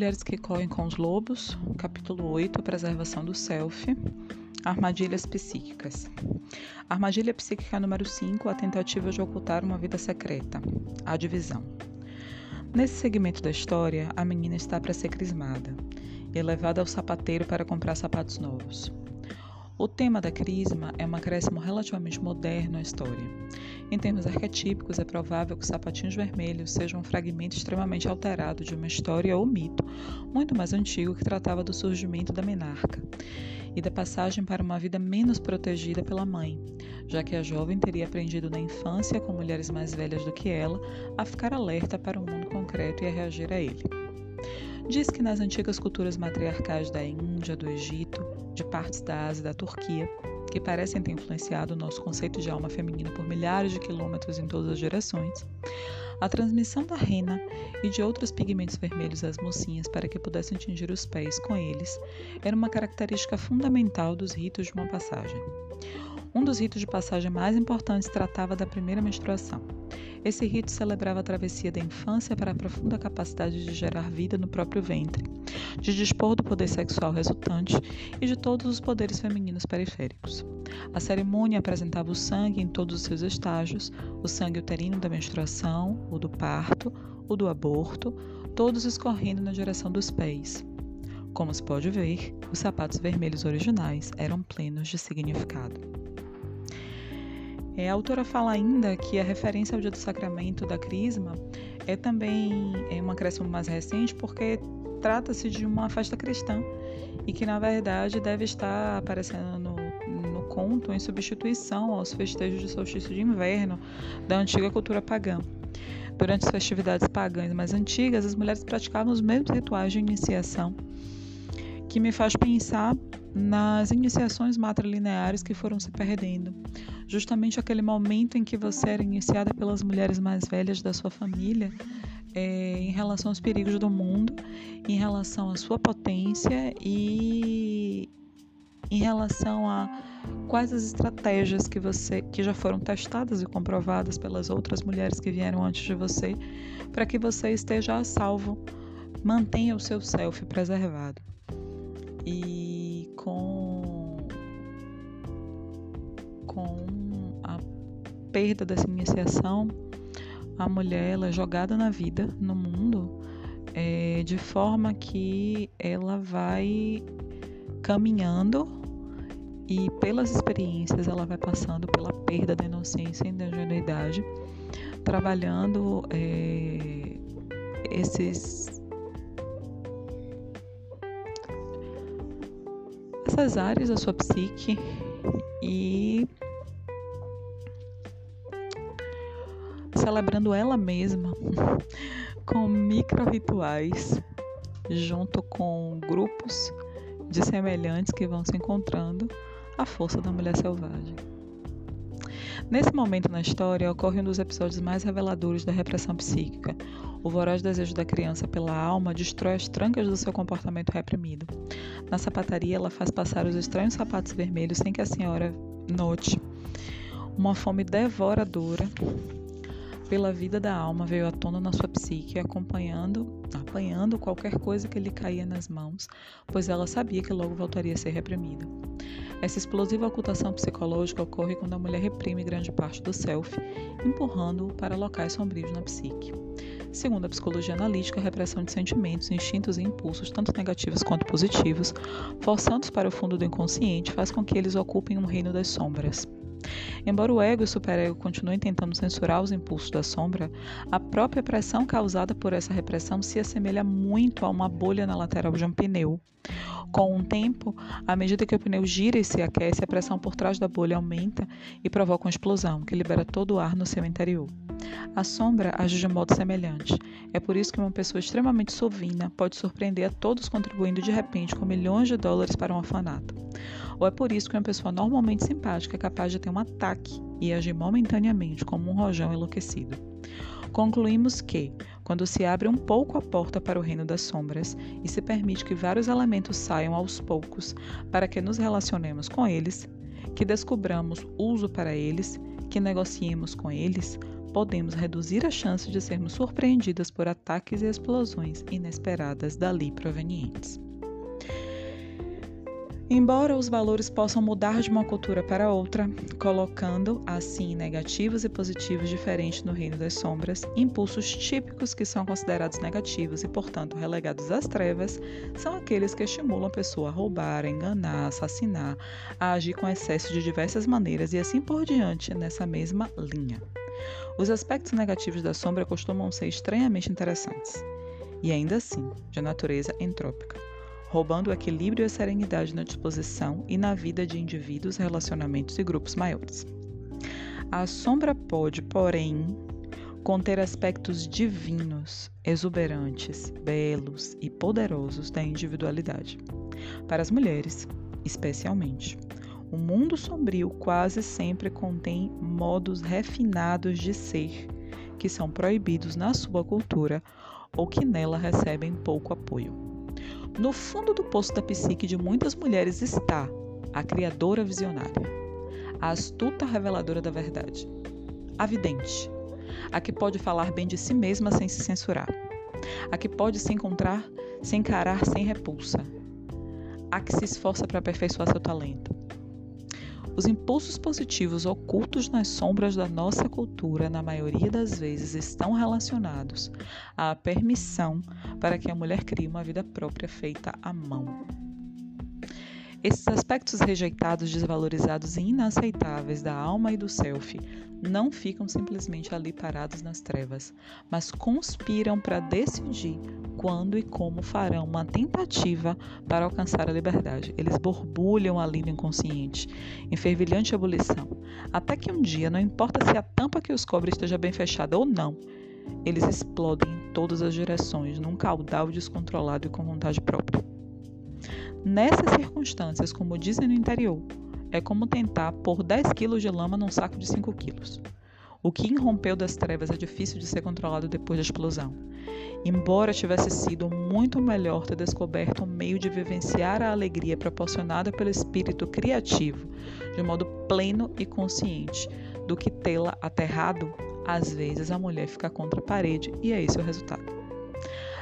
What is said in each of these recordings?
Mulheres que Correm com os Lobos, capítulo 8, Preservação do Self, Armadilhas Psíquicas. Armadilha psíquica número 5, a tentativa de ocultar uma vida secreta, a divisão. Nesse segmento da história, a menina está para ser crismada e levada ao sapateiro para comprar sapatos novos. O tema da crisma é um acréscimo relativamente moderno à história. Em termos arquetípicos, é provável que os sapatinhos vermelhos sejam um fragmento extremamente alterado de uma história ou mito muito mais antigo que tratava do surgimento da menarca e da passagem para uma vida menos protegida pela mãe, já que a jovem teria aprendido na infância com mulheres mais velhas do que ela a ficar alerta para o mundo concreto e a reagir a ele. Diz que nas antigas culturas matriarcais da Índia, do Egito, de partes da Ásia e da Turquia, que parecem ter influenciado o nosso conceito de alma feminina por milhares de quilômetros em todas as gerações, a transmissão da rena e de outros pigmentos vermelhos às mocinhas para que pudessem atingir os pés com eles era uma característica fundamental dos ritos de uma passagem. Um dos ritos de passagem mais importantes tratava da primeira menstruação. Esse rito celebrava a travessia da infância para a profunda capacidade de gerar vida no próprio ventre, de dispor do poder sexual resultante e de todos os poderes femininos periféricos. A cerimônia apresentava o sangue em todos os seus estágios: o sangue uterino da menstruação, o do parto, o do aborto, todos escorrendo na direção dos pés. Como se pode ver, os sapatos vermelhos originais eram plenos de significado. É, a autora fala ainda que a referência ao dia do sacramento da Crisma é também é um acréscimo mais recente porque trata-se de uma festa cristã e que, na verdade, deve estar aparecendo conto em substituição aos festejos de solstício de inverno da antiga cultura pagã. Durante as festividades pagãs mais antigas, as mulheres praticavam os mesmos rituais de iniciação, que me faz pensar nas iniciações matrilineares que foram se perdendo. Justamente aquele momento em que você era iniciada pelas mulheres mais velhas da sua família é, em relação aos perigos do mundo, em relação à sua potência e em relação a quais as estratégias que você que já foram testadas e comprovadas pelas outras mulheres que vieram antes de você, para que você esteja a salvo, mantenha o seu self preservado. E com com a perda dessa iniciação, a mulher ela é jogada na vida, no mundo, é, de forma que ela vai caminhando e pelas experiências ela vai passando pela perda da inocência e da ingenuidade, trabalhando é, esses essas áreas da sua psique e celebrando ela mesma com micro rituais junto com grupos de semelhantes que vão se encontrando a força da mulher selvagem. Nesse momento na história ocorre um dos episódios mais reveladores da repressão psíquica. O voraz desejo da criança pela alma destrói as trancas do seu comportamento reprimido. Na sapataria, ela faz passar os estranhos sapatos vermelhos sem que a senhora note. Uma fome devoradora pela vida da alma veio à tona na sua psique, acompanhando, apanhando qualquer coisa que lhe caía nas mãos, pois ela sabia que logo voltaria a ser reprimida. Essa explosiva ocultação psicológica ocorre quando a mulher reprime grande parte do self, empurrando-o para locais sombrios na psique. Segundo a psicologia analítica, a repressão de sentimentos, instintos e impulsos, tanto negativos quanto positivos, forçando-os para o fundo do inconsciente, faz com que eles ocupem um reino das sombras. Embora o ego e o superego continuem tentando censurar os impulsos da sombra, a própria pressão causada por essa repressão se assemelha muito a uma bolha na lateral de um pneu. Com o tempo, à medida que o pneu gira e se aquece, a pressão por trás da bolha aumenta e provoca uma explosão, que libera todo o ar no seu interior. A sombra age de modo semelhante. É por isso que uma pessoa extremamente sovina pode surpreender a todos contribuindo de repente com milhões de dólares para um orfanato. Ou é por isso que uma pessoa normalmente simpática é capaz de ter um ataque e agir momentaneamente como um rojão enlouquecido. Concluímos que, quando se abre um pouco a porta para o reino das sombras e se permite que vários elementos saiam aos poucos para que nos relacionemos com eles, que descubramos uso para eles, que negociemos com eles, podemos reduzir a chance de sermos surpreendidas por ataques e explosões inesperadas dali provenientes. Embora os valores possam mudar de uma cultura para outra, colocando assim negativos e positivos diferentes no reino das sombras, impulsos típicos que são considerados negativos e, portanto, relegados às trevas, são aqueles que estimulam a pessoa a roubar, a enganar, a assassinar, a agir com excesso de diversas maneiras e assim por diante nessa mesma linha. Os aspectos negativos da sombra costumam ser estranhamente interessantes, e ainda assim, de natureza entrópica roubando o equilíbrio e a serenidade na disposição e na vida de indivíduos, relacionamentos e grupos maiores. A sombra pode, porém, conter aspectos divinos, exuberantes, belos e poderosos da individualidade. Para as mulheres, especialmente, o mundo sombrio quase sempre contém modos refinados de ser que são proibidos na sua cultura ou que nela recebem pouco apoio. No fundo do poço da psique de muitas mulheres está a criadora visionária, a astuta reveladora da verdade, a vidente, a que pode falar bem de si mesma sem se censurar, a que pode se encontrar, se encarar sem repulsa, a que se esforça para aperfeiçoar seu talento, os impulsos positivos ocultos nas sombras da nossa cultura, na maioria das vezes, estão relacionados à permissão para que a mulher crie uma vida própria feita à mão. Esses aspectos rejeitados, desvalorizados e inaceitáveis da alma e do self não ficam simplesmente ali parados nas trevas, mas conspiram para decidir quando e como farão uma tentativa para alcançar a liberdade. Eles borbulham ali no inconsciente, em fervilhante ebulição, até que um dia, não importa se a tampa que os cobre esteja bem fechada ou não, eles explodem em todas as direções, num caudal descontrolado e com vontade própria. Nessas circunstâncias, como dizem no interior, é como tentar pôr 10 quilos de lama num saco de 5 quilos. O que irrompeu das trevas é difícil de ser controlado depois da explosão. Embora tivesse sido muito melhor ter descoberto um meio de vivenciar a alegria proporcionada pelo espírito criativo de modo pleno e consciente, do que tê-la aterrado, às vezes a mulher fica contra a parede e é esse o resultado.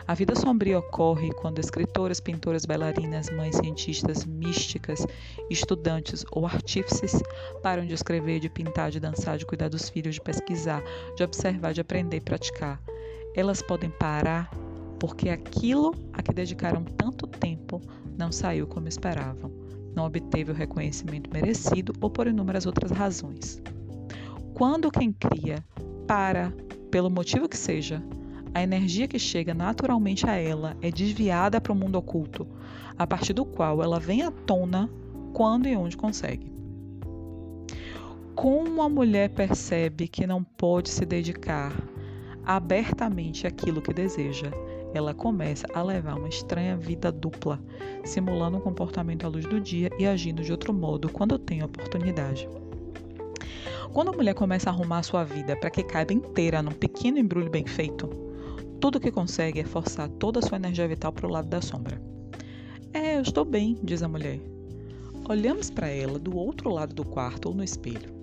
A vida sombria ocorre quando escritoras, pintoras, bailarinas, mães cientistas, místicas, estudantes ou artífices param de escrever, de pintar, de dançar, de cuidar dos filhos, de pesquisar, de observar, de aprender praticar. Elas podem parar porque aquilo a que dedicaram tanto tempo não saiu como esperavam, não obteve o reconhecimento merecido ou por inúmeras outras razões. Quando quem cria para, pelo motivo que seja, a energia que chega naturalmente a ela é desviada para o mundo oculto, a partir do qual ela vem à tona quando e onde consegue. Como a mulher percebe que não pode se dedicar abertamente àquilo que deseja, ela começa a levar uma estranha vida dupla, simulando um comportamento à luz do dia e agindo de outro modo quando tem oportunidade. Quando a mulher começa a arrumar sua vida para que caiba inteira num pequeno embrulho bem feito, tudo que consegue é forçar toda a sua energia vital para o lado da sombra. É, eu estou bem, diz a mulher. Olhamos para ela do outro lado do quarto ou no espelho.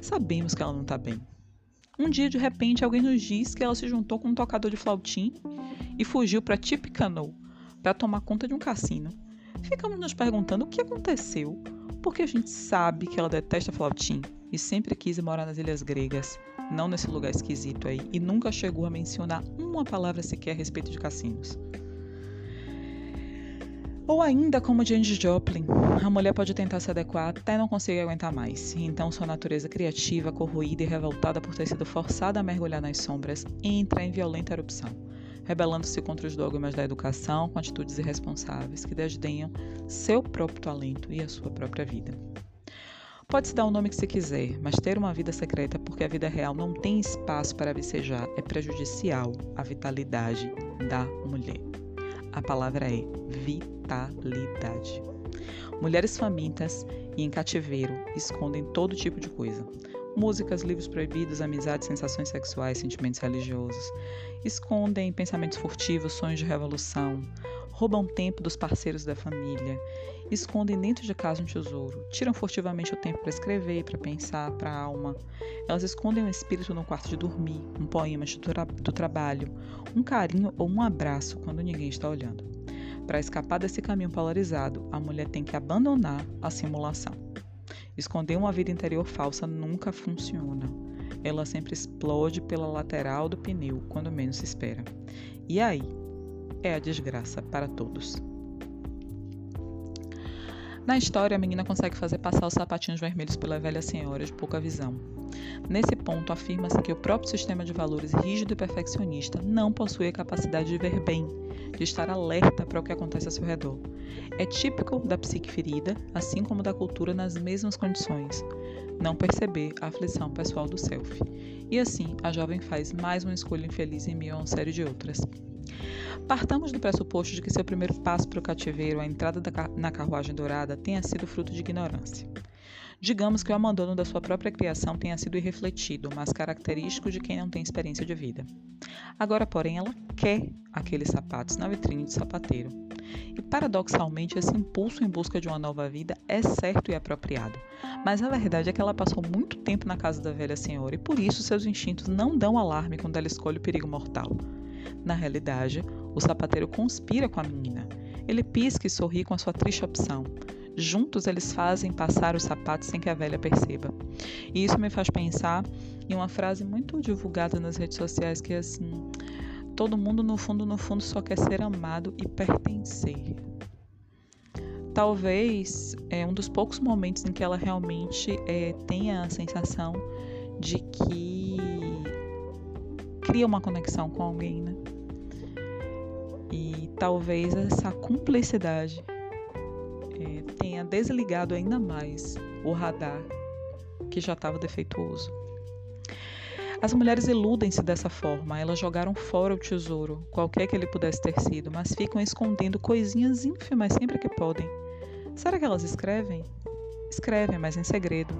Sabemos que ela não está bem. Um dia, de repente, alguém nos diz que ela se juntou com um tocador de flautim e fugiu para Tippecanoe para tomar conta de um cassino. Ficamos nos perguntando o que aconteceu, porque a gente sabe que ela detesta flautim e sempre quis morar nas ilhas gregas, não nesse lugar esquisito aí, e nunca chegou a mencionar uma palavra sequer a respeito de cassinos. Ou ainda, como James Joplin, a mulher pode tentar se adequar até não conseguir aguentar mais, então sua natureza criativa, corroída e revoltada por ter sido forçada a mergulhar nas sombras, entra em violenta erupção, rebelando-se contra os dogmas da educação com atitudes irresponsáveis que desdenham seu próprio talento e a sua própria vida. Pode-se dar o nome que se quiser, mas ter uma vida secreta porque a vida real não tem espaço para vicejar é prejudicial à vitalidade da mulher. A palavra é vitalidade. Mulheres famintas e em cativeiro escondem todo tipo de coisa. Músicas, livros proibidos, amizades, sensações sexuais, sentimentos religiosos. Escondem pensamentos furtivos, sonhos de revolução, roubam tempo dos parceiros da família, escondem dentro de casa um tesouro, tiram furtivamente o tempo para escrever, para pensar, para a alma. Elas escondem o espírito no quarto de dormir, um poema do, tra do trabalho, um carinho ou um abraço quando ninguém está olhando. Para escapar desse caminho polarizado, a mulher tem que abandonar a simulação. Esconder uma vida interior falsa nunca funciona. Ela sempre explode pela lateral do pneu quando menos se espera. E aí é a desgraça para todos. Na história, a menina consegue fazer passar os sapatinhos vermelhos pela velha senhora de pouca visão. Nesse ponto, afirma-se que o próprio sistema de valores rígido e perfeccionista não possui a capacidade de ver bem, de estar alerta para o que acontece ao seu redor. É típico da psique ferida, assim como da cultura nas mesmas condições, não perceber a aflição pessoal do self. E assim, a jovem faz mais uma escolha infeliz em meio a uma série de outras. Partamos do pressuposto de que seu primeiro passo para o cativeiro, a entrada na carruagem dourada, tenha sido fruto de ignorância. Digamos que o abandono da sua própria criação tenha sido irrefletido, mas característico de quem não tem experiência de vida. Agora, porém, ela quer aqueles sapatos na vitrine de sapateiro. E paradoxalmente, esse impulso em busca de uma nova vida é certo e apropriado. Mas a verdade é que ela passou muito tempo na casa da velha senhora e por isso seus instintos não dão alarme quando ela escolhe o perigo mortal. Na realidade, o sapateiro conspira com a menina. Ele pisca e sorri com a sua triste opção. Juntos eles fazem passar os sapatos sem que a velha perceba. E isso me faz pensar em uma frase muito divulgada nas redes sociais que é assim: todo mundo no fundo no fundo só quer ser amado e pertencer. Talvez é um dos poucos momentos em que ela realmente é, tenha a sensação de que cria uma conexão com alguém, né? E talvez essa cumplicidade é, tenha desligado ainda mais o radar que já estava defeituoso. As mulheres iludem-se dessa forma, elas jogaram fora o tesouro, qualquer que ele pudesse ter sido, mas ficam escondendo coisinhas ínfimas sempre que podem. Será que elas escrevem? Escrevem, mas em segredo,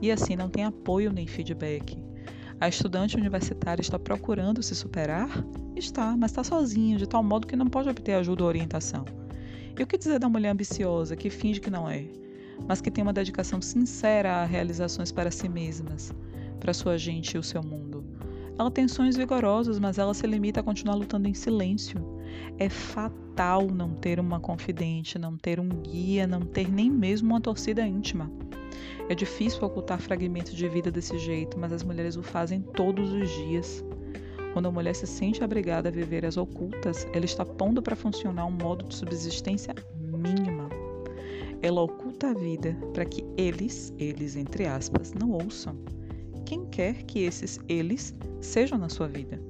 e assim não tem apoio nem feedback. A estudante universitária está procurando se superar? Está, mas está sozinha, de tal modo que não pode obter ajuda ou orientação. E o que dizer da mulher ambiciosa, que finge que não é, mas que tem uma dedicação sincera a realizações para si mesmas, para sua gente e o seu mundo? Ela tem sonhos vigorosos, mas ela se limita a continuar lutando em silêncio. É fatal não ter uma confidente, não ter um guia, não ter nem mesmo uma torcida íntima. É difícil ocultar fragmentos de vida desse jeito, mas as mulheres o fazem todos os dias. Quando a mulher se sente abrigada a viver as ocultas, ela está pondo para funcionar um modo de subsistência mínima. Ela oculta a vida para que eles, eles entre aspas, não ouçam. Quem quer que esses eles sejam na sua vida?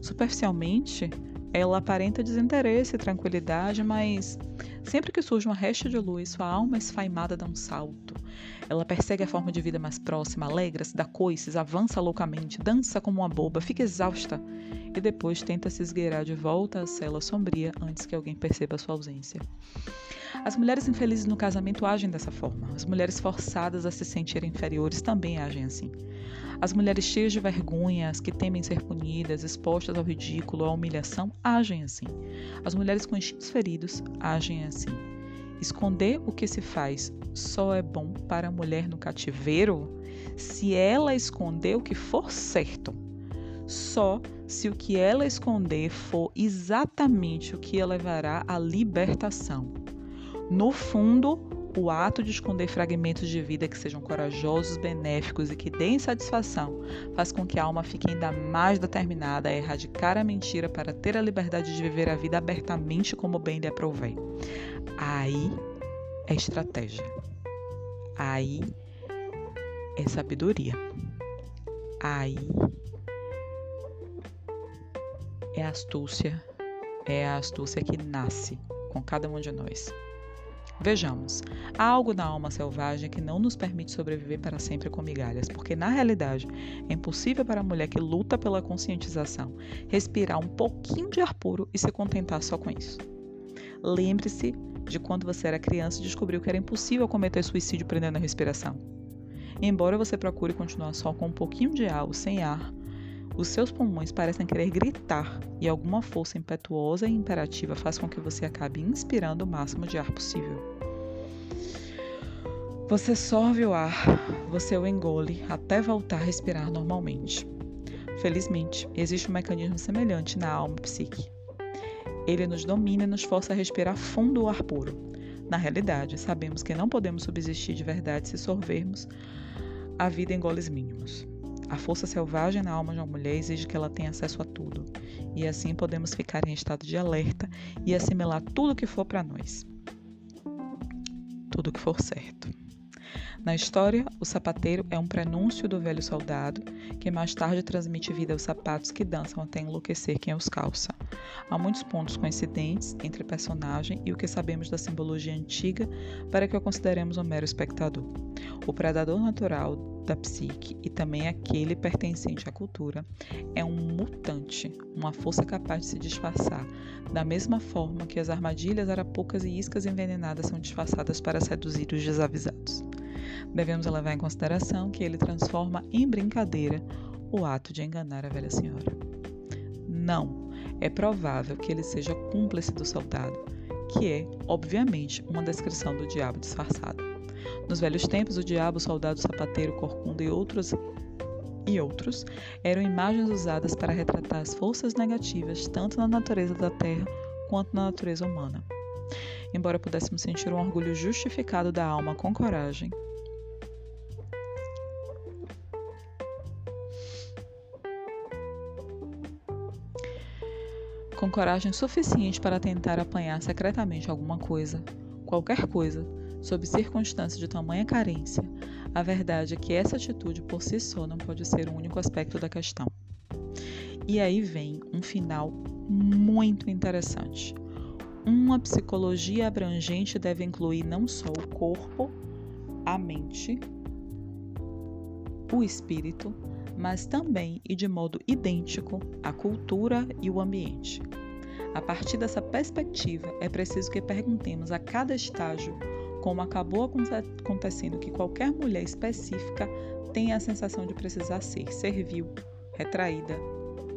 Superficialmente, ela aparenta desinteresse e tranquilidade, mas sempre que surge uma resta de luz, sua alma esfaimada dá um salto. Ela persegue a forma de vida mais próxima, alegra-se, dá coices, avança loucamente, dança como uma boba, fica exausta e depois tenta se esgueirar de volta à cela sombria antes que alguém perceba sua ausência. As mulheres infelizes no casamento agem dessa forma. As mulheres forçadas a se sentirem inferiores também agem assim. As mulheres cheias de vergonha, as que temem ser punidas, expostas ao ridículo, à humilhação, agem assim. As mulheres com instintos feridos agem assim. Esconder o que se faz só é bom para a mulher no cativeiro se ela esconder o que for certo. Só se o que ela esconder for exatamente o que a levará à libertação. No fundo, o ato de esconder fragmentos de vida que sejam corajosos, benéficos e que deem satisfação faz com que a alma fique ainda mais determinada a erradicar a mentira para ter a liberdade de viver a vida abertamente como bem lhe aprovei. Aí é estratégia. Aí é sabedoria. Aí é astúcia. É a astúcia que nasce com cada um de nós. Vejamos, há algo na alma selvagem que não nos permite sobreviver para sempre com migalhas, porque na realidade é impossível para a mulher que luta pela conscientização respirar um pouquinho de ar puro e se contentar só com isso. Lembre-se de quando você era criança e descobriu que era impossível cometer suicídio prendendo a respiração. embora você procure continuar só com um pouquinho de ar ou sem ar, Os seus pulmões parecem querer gritar e alguma força impetuosa e imperativa faz com que você acabe inspirando o máximo de ar possível. Você sorve o ar, você o engole até voltar a respirar normalmente. Felizmente, existe um mecanismo semelhante na alma psique. Ele nos domina e nos força a respirar fundo o ar puro. Na realidade, sabemos que não podemos subsistir de verdade se sorvermos a vida em goles mínimos. A força selvagem na alma de uma mulher exige que ela tenha acesso a tudo, e assim podemos ficar em estado de alerta e assimilar tudo que for para nós. Tudo que for certo. Na história, o sapateiro é um prenúncio do velho soldado, que mais tarde transmite vida aos sapatos que dançam até enlouquecer quem os calça. Há muitos pontos coincidentes entre personagem e o que sabemos da simbologia antiga para que o consideremos um mero espectador. O predador natural da psique e também aquele pertencente à cultura é um mutante, uma força capaz de se disfarçar, da mesma forma que as armadilhas arapucas e iscas envenenadas são disfarçadas para seduzir os desavisados devemos levar em consideração que ele transforma em brincadeira o ato de enganar a velha senhora. Não, é provável que ele seja cúmplice do soldado, que é, obviamente, uma descrição do diabo disfarçado. Nos velhos tempos, o diabo, o soldado, o sapateiro, corcunda e outros e outros eram imagens usadas para retratar as forças negativas tanto na natureza da terra quanto na natureza humana. Embora pudéssemos sentir um orgulho justificado da alma com coragem, com coragem suficiente para tentar apanhar secretamente alguma coisa, qualquer coisa, sob circunstâncias de tamanha carência, a verdade é que essa atitude por si só não pode ser o único aspecto da questão. E aí vem um final muito interessante. Uma psicologia abrangente deve incluir não só o corpo, a mente, o espírito, mas também e de modo idêntico a cultura e o ambiente. A partir dessa perspectiva, é preciso que perguntemos a cada estágio como acabou acontecendo que qualquer mulher específica tenha a sensação de precisar ser servil, retraída,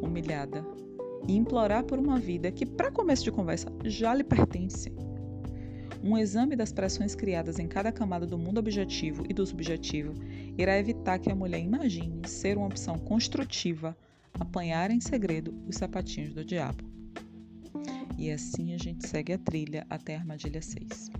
humilhada e implorar por uma vida que, para começo de conversa, já lhe pertence. Um exame das pressões criadas em cada camada do mundo objetivo e do subjetivo irá evitar que a mulher imagine ser uma opção construtiva apanhar em segredo os sapatinhos do diabo. E assim a gente segue a trilha até a armadilha 6.